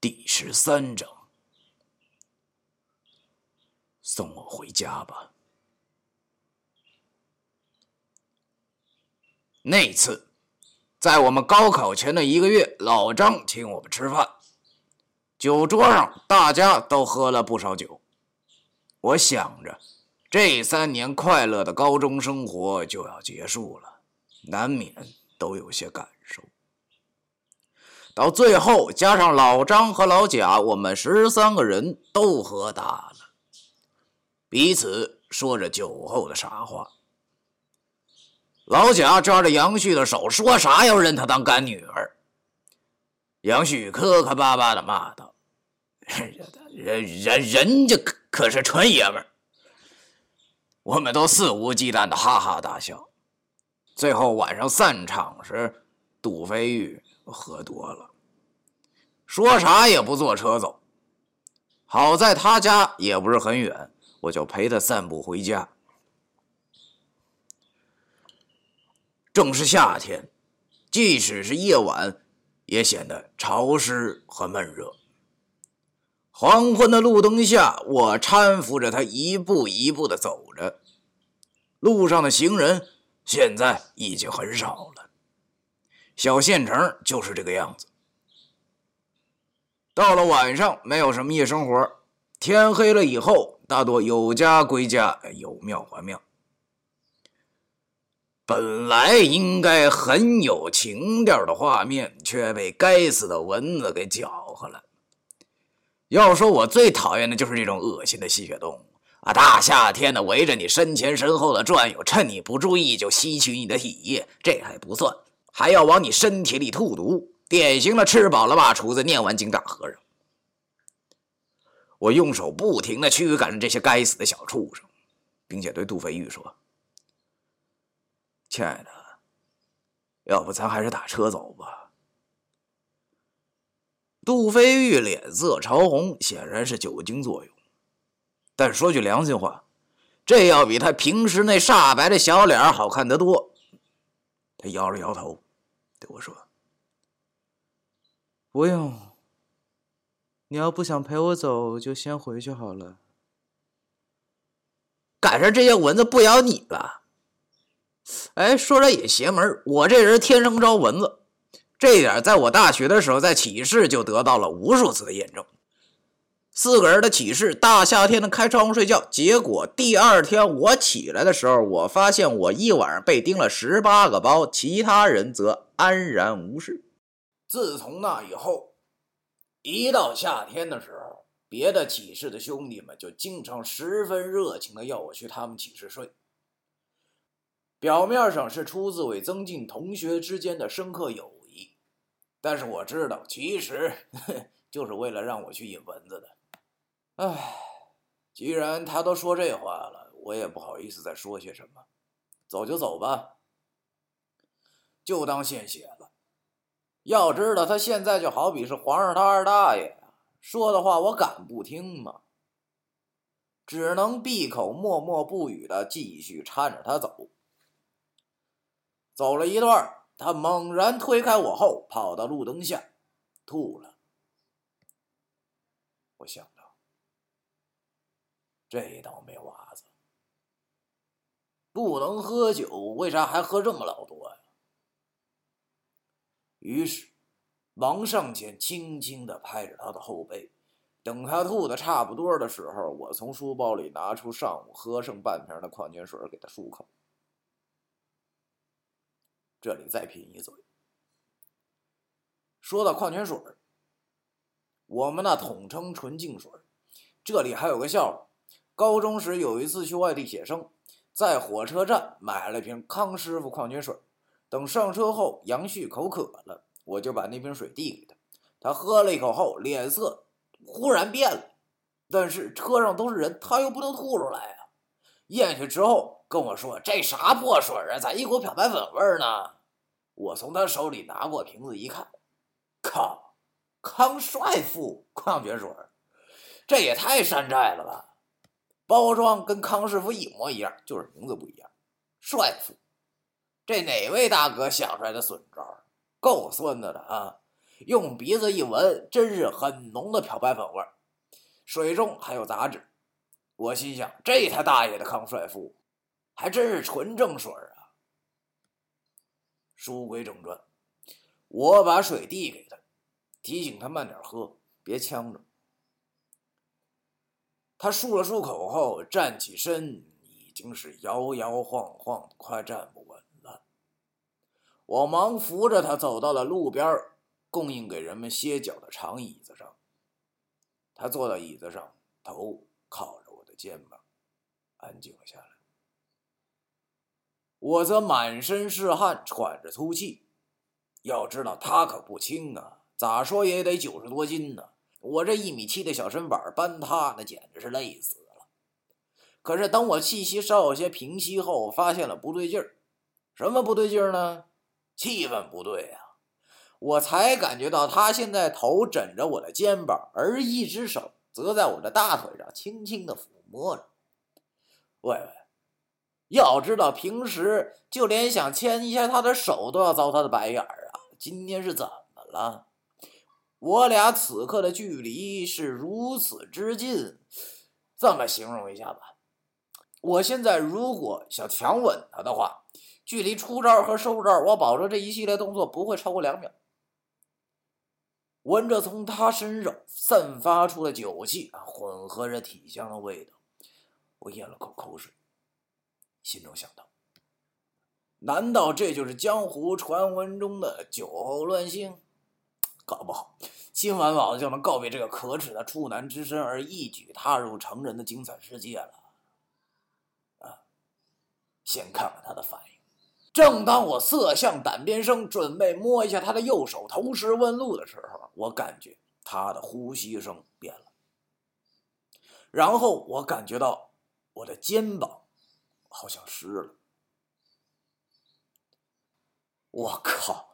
第十三章，送我回家吧。那次，在我们高考前的一个月，老张请我们吃饭，酒桌上大家都喝了不少酒。我想着，这三年快乐的高中生活就要结束了，难免都有些感。到最后，加上老张和老贾，我们十三个人都喝大了，彼此说着酒后的傻话。老贾抓着杨旭的手，说啥要认她当干女儿。杨旭磕磕巴巴的骂道：“人人人家可可是纯爷们儿。”我们都肆无忌惮的哈哈大笑。最后晚上散场时，杜飞玉喝多了。说啥也不坐车走，好在他家也不是很远，我就陪他散步回家。正是夏天，即使是夜晚，也显得潮湿和闷热。黄昏的路灯下，我搀扶着他一步一步的走着。路上的行人现在已经很少了，小县城就是这个样子。到了晚上，没有什么夜生活。天黑了以后，大多有家归家，有庙还庙。本来应该很有情调的画面，却被该死的蚊子给搅和了。要说我最讨厌的就是这种恶心的吸血动物啊！大夏天的，围着你身前身后的转悠，趁你不注意就吸取你的体液，这还不算，还要往你身体里吐毒。典型的吃饱了吧厨子，念完经打和尚。我用手不停的驱赶着这些该死的小畜生，并且对杜飞玉说：“亲爱的，要不咱还是打车走吧。”杜飞玉脸色潮红，显然是酒精作用。但说句良心话，这要比他平时那煞白的小脸好看得多。他摇了摇头，对我说。不用，你要不想陪我走，就先回去好了。赶上这些蚊子不咬你了。哎，说来也邪门，我这人天生招蚊子，这点在我大学的时候在寝室就得到了无数次的验证。四个人的寝室，大夏天的开窗户睡觉，结果第二天我起来的时候，我发现我一晚上被叮了十八个包，其他人则安然无事。自从那以后，一到夏天的时候，别的寝室的兄弟们就经常十分热情的要我去他们寝室睡。表面上是出自为增进同学之间的深刻友谊，但是我知道，其实 就是为了让我去引蚊子的。唉，既然他都说这话了，我也不好意思再说些什么。走就走吧，就当献血了。要知道，他现在就好比是皇上他二大爷呀，说的话我敢不听吗？只能闭口默默不语的继续搀着他走。走了一段，他猛然推开我后，跑到路灯下，吐了。我想到，这倒霉娃子，不能喝酒，为啥还喝这么老多？于是，忙上前轻轻的拍着他的后背。等他吐的差不多的时候，我从书包里拿出上午喝剩半瓶的矿泉水给他漱口。这里再品一嘴。说到矿泉水，我们那统称纯净水。这里还有个笑话：高中时有一次去外地写生，在火车站买了瓶康师傅矿泉水。等上车后，杨旭口渴了，我就把那瓶水递给他。他喝了一口后，脸色忽然变了。但是车上都是人，他又不能吐出来啊！咽下去之后跟我说：“这啥破水啊？咋一股漂白粉味呢？”我从他手里拿过瓶子一看，靠，康帅傅矿泉水，这也太山寨了吧！包装跟康师傅一模一样，就是名字不一样，帅富。这哪位大哥想出来的损招？够孙子的啊！用鼻子一闻，真是很浓的漂白粉味儿，水中还有杂质。我心想，这他大爷的康帅傅，还真是纯正水啊！书归正传，我把水递给他，提醒他慢点喝，别呛着。他漱了漱口后，站起身，已经是摇摇晃晃，快站不稳。我忙扶着他走到了路边供应给人们歇脚的长椅子上。他坐到椅子上，头靠着我的。肩膀安静了下来，我则满身是汗，喘着粗气。要知道他可不轻啊，咋说也得九十多斤呢。我这一米七的小身板搬他，那简直是累死了。可是等我气息稍有些平息后，发现了不对劲儿。什么不对劲儿呢？气氛不对啊！我才感觉到他现在头枕着我的肩膀，而一只手则在我的大腿上轻轻的抚。摸着，喂喂，要知道平时就连想牵一下他的手都要遭他的白眼儿啊！今天是怎么了？我俩此刻的距离是如此之近，这么形容一下吧，我现在如果想强吻他的话，距离出招和收招，我保证这一系列动作不会超过两秒。闻着从他身上散发出的酒气啊，混合着体香的味道。我咽了口口水，心中想到：难道这就是江湖传闻中的酒后乱性？搞不好今晚老子就能告别这个可耻的处男之身，而一举踏入成人的精彩世界了！啊！先看看他的反应。正当我色相胆边生，准备摸一下他的右手，投石问路的时候，我感觉他的呼吸声变了，然后我感觉到。我的肩膀好像湿了，我靠！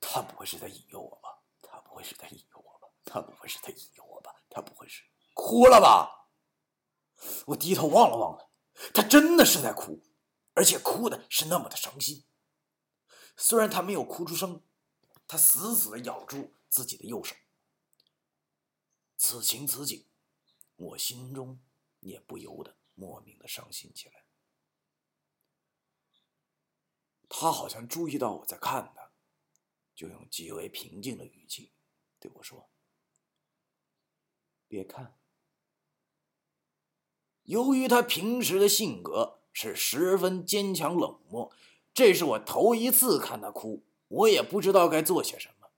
他不会是在引诱我吧？他不会是在引诱我吧？他不会是在引诱我吧？他不会是哭了吧？我低头望了望他，他真的是在哭，而且哭的是那么的伤心。虽然他没有哭出声，他死死的咬住自己的右手。此情此景，我心中也不由得。莫名的伤心起来，他好像注意到我在看他，就用极为平静的语气对我说：“别看。”由于他平时的性格是十分坚强冷漠，这是我头一次看他哭，我也不知道该做些什么，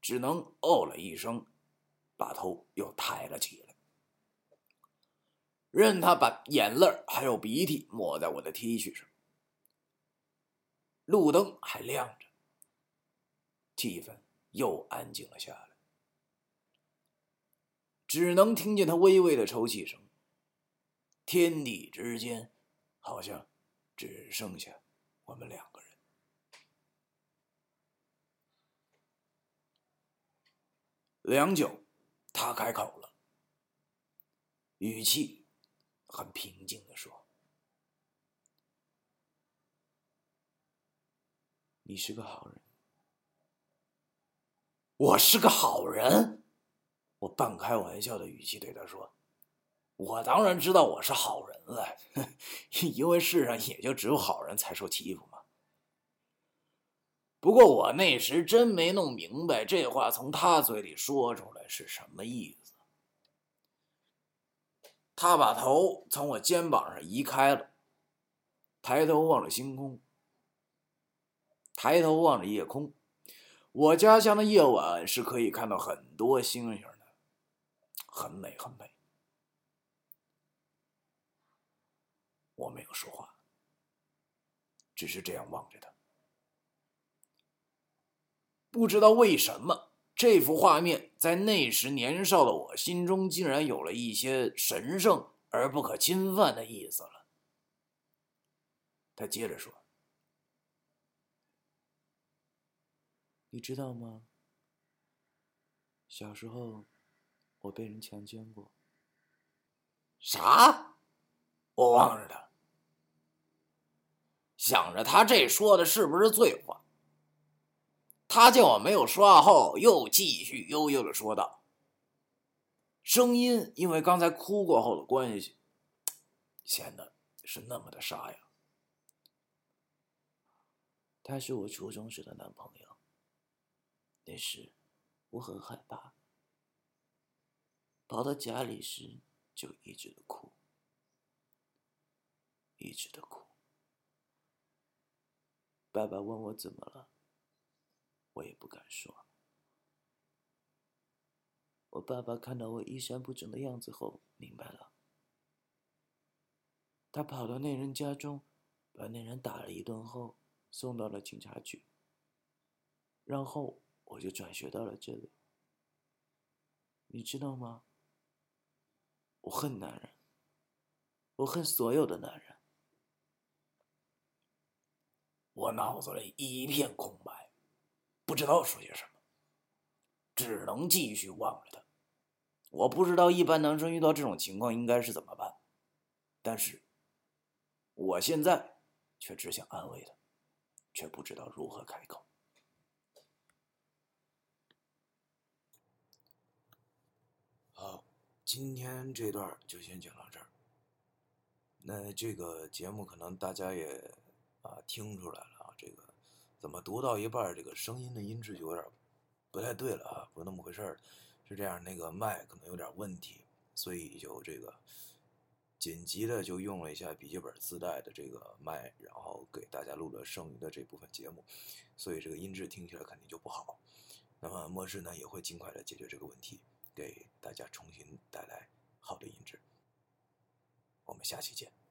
只能哦了一声，把头又抬了起来。任他把眼泪还有鼻涕抹在我的 T 恤上，路灯还亮着，气氛又安静了下来，只能听见他微微的抽泣声。天地之间，好像只剩下我们两个人。良久，他开口了，语气。很平静的说：“你是个好人，我是个好人。”我半开玩笑的语气对他说：“我当然知道我是好人了，因为世上也就只有好人才受欺负嘛。不过我那时真没弄明白这话从他嘴里说出来是什么意思。”他把头从我肩膀上移开了，抬头望着星空，抬头望着夜空。我家乡的夜晚是可以看到很多星星的，很美很美。我没有说话，只是这样望着他。不知道为什么。这幅画面在那时年少的我心中，竟然有了一些神圣而不可侵犯的意思了。他接着说：“你知道吗？小时候，我被人强奸过。”啥？我望着他，想着他这说的是不是醉话。他见我没有说话后，又继续悠悠的说道：“声音因为刚才哭过后的关系，显得是那么的沙哑。他是我初中时的男朋友。那时我很害怕，跑到家里时就一直的哭，一直的哭。爸爸问我怎么了。”我也不敢说。我爸爸看到我衣衫不整的样子后，明白了。他跑到那人家中，把那人打了一顿后，送到了警察局。然后我就转学到了这里。你知道吗？我恨男人，我恨所有的男人。我脑子里一片空白。不知道说些什么，只能继续望着他。我不知道一般男生遇到这种情况应该是怎么办，但是我现在却只想安慰他，却不知道如何开口。好，今天这段就先讲到这儿。那这个节目可能大家也啊听出来了啊，这个。怎么读到一半，这个声音的音质就有点不太对了啊？不是那么回事儿，是这样，那个麦可能有点问题，所以就这个紧急的就用了一下笔记本自带的这个麦，然后给大家录了剩余的这部分节目，所以这个音质听起来肯定就不好。那么末世呢也会尽快的解决这个问题，给大家重新带来好的音质。我们下期见。